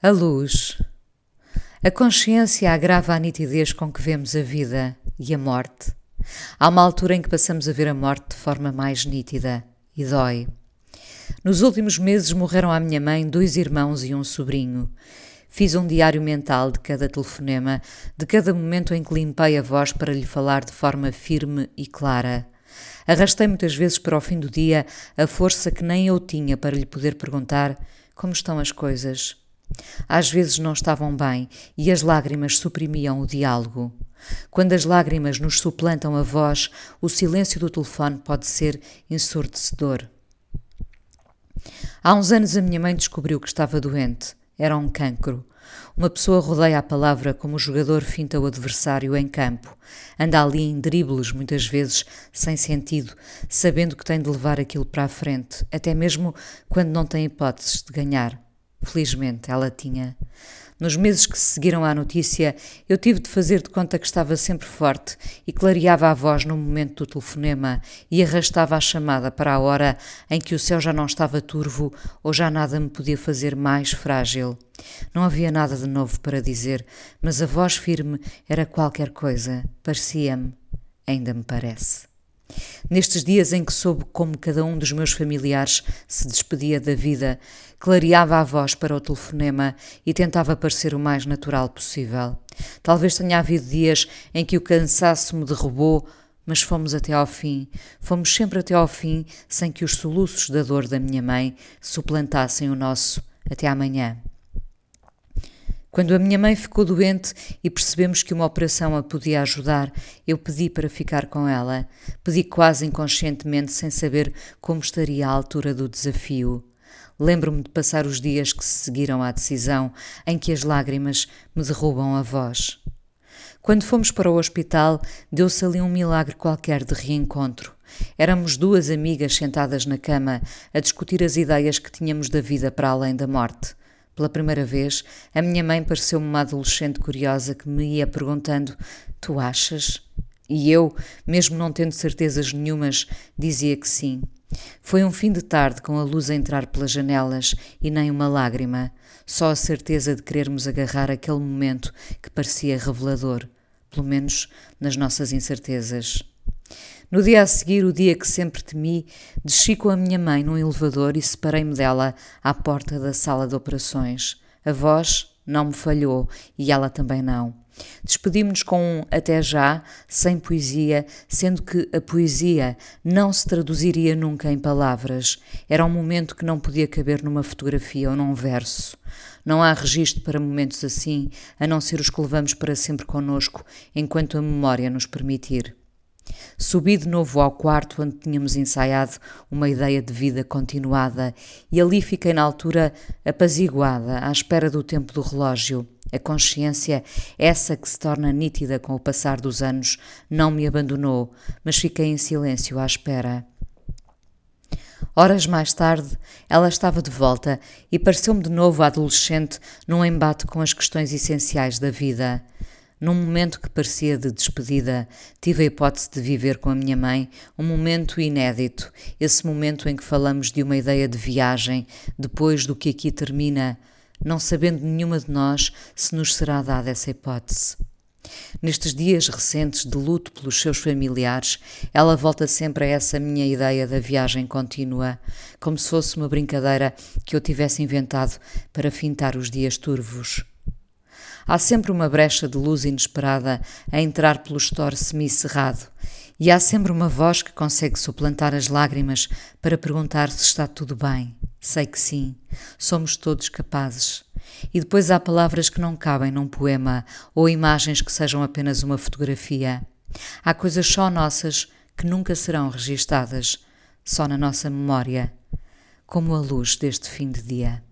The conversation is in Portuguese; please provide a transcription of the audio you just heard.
A luz. A consciência agrava a nitidez com que vemos a vida e a morte. Há uma altura em que passamos a ver a morte de forma mais nítida e dói. Nos últimos meses morreram à minha mãe dois irmãos e um sobrinho. Fiz um diário mental de cada telefonema, de cada momento em que limpei a voz para lhe falar de forma firme e clara. Arrastei muitas vezes para o fim do dia a força que nem eu tinha para lhe poder perguntar como estão as coisas. Às vezes não estavam bem e as lágrimas suprimiam o diálogo. Quando as lágrimas nos suplantam a voz, o silêncio do telefone pode ser ensurdecedor. Há uns anos a minha mãe descobriu que estava doente. Era um cancro. Uma pessoa rodeia a palavra como o jogador finta o adversário em campo. Anda ali em dribles, muitas vezes sem sentido, sabendo que tem de levar aquilo para a frente, até mesmo quando não tem hipóteses de ganhar. Felizmente ela tinha. Nos meses que se seguiram à notícia, eu tive de fazer de conta que estava sempre forte e clareava a voz no momento do telefonema e arrastava a chamada para a hora em que o céu já não estava turvo ou já nada me podia fazer mais frágil. Não havia nada de novo para dizer, mas a voz firme era qualquer coisa. Parecia-me. Ainda me parece. Nestes dias em que soube como cada um dos meus familiares se despedia da vida, clareava a voz para o telefonema e tentava parecer o mais natural possível. Talvez tenha havido dias em que o cansaço me derrubou, mas fomos até ao fim. Fomos sempre até ao fim, sem que os soluços da dor da minha mãe suplantassem o nosso até amanhã. Quando a minha mãe ficou doente e percebemos que uma operação a podia ajudar, eu pedi para ficar com ela. Pedi quase inconscientemente, sem saber como estaria à altura do desafio. Lembro-me de passar os dias que se seguiram à decisão, em que as lágrimas me derrubam a voz. Quando fomos para o hospital, deu-se ali um milagre qualquer de reencontro. Éramos duas amigas sentadas na cama a discutir as ideias que tínhamos da vida para além da morte. Pela primeira vez, a minha mãe pareceu-me uma adolescente curiosa que me ia perguntando: Tu achas? E eu, mesmo não tendo certezas nenhumas, dizia que sim. Foi um fim de tarde com a luz a entrar pelas janelas e nem uma lágrima, só a certeza de querermos agarrar aquele momento que parecia revelador, pelo menos nas nossas incertezas. No dia a seguir, o dia que sempre temi, desci com a minha mãe num elevador e separei-me dela à porta da sala de operações. A voz não me falhou e ela também não. Despedimos-nos com um até já, sem poesia, sendo que a poesia não se traduziria nunca em palavras. Era um momento que não podia caber numa fotografia ou num verso. Não há registro para momentos assim, a não ser os que levamos para sempre conosco, enquanto a memória nos permitir. Subi de novo ao quarto onde tínhamos ensaiado uma ideia de vida continuada e ali fiquei na altura apaziguada, à espera do tempo do relógio. A consciência, essa que se torna nítida com o passar dos anos, não me abandonou, mas fiquei em silêncio à espera. Horas mais tarde, ela estava de volta e pareceu-me de novo adolescente num embate com as questões essenciais da vida. Num momento que parecia de despedida, tive a hipótese de viver com a minha mãe um momento inédito, esse momento em que falamos de uma ideia de viagem depois do que aqui termina, não sabendo nenhuma de nós se nos será dada essa hipótese. Nestes dias recentes de luto pelos seus familiares, ela volta sempre a essa minha ideia da viagem contínua, como se fosse uma brincadeira que eu tivesse inventado para fintar os dias turvos. Há sempre uma brecha de luz inesperada a entrar pelo store semi-cerrado, e há sempre uma voz que consegue suplantar as lágrimas para perguntar se está tudo bem. Sei que sim, somos todos capazes. E depois há palavras que não cabem num poema ou imagens que sejam apenas uma fotografia. Há coisas só nossas que nunca serão registadas, só na nossa memória, como a luz deste fim de dia.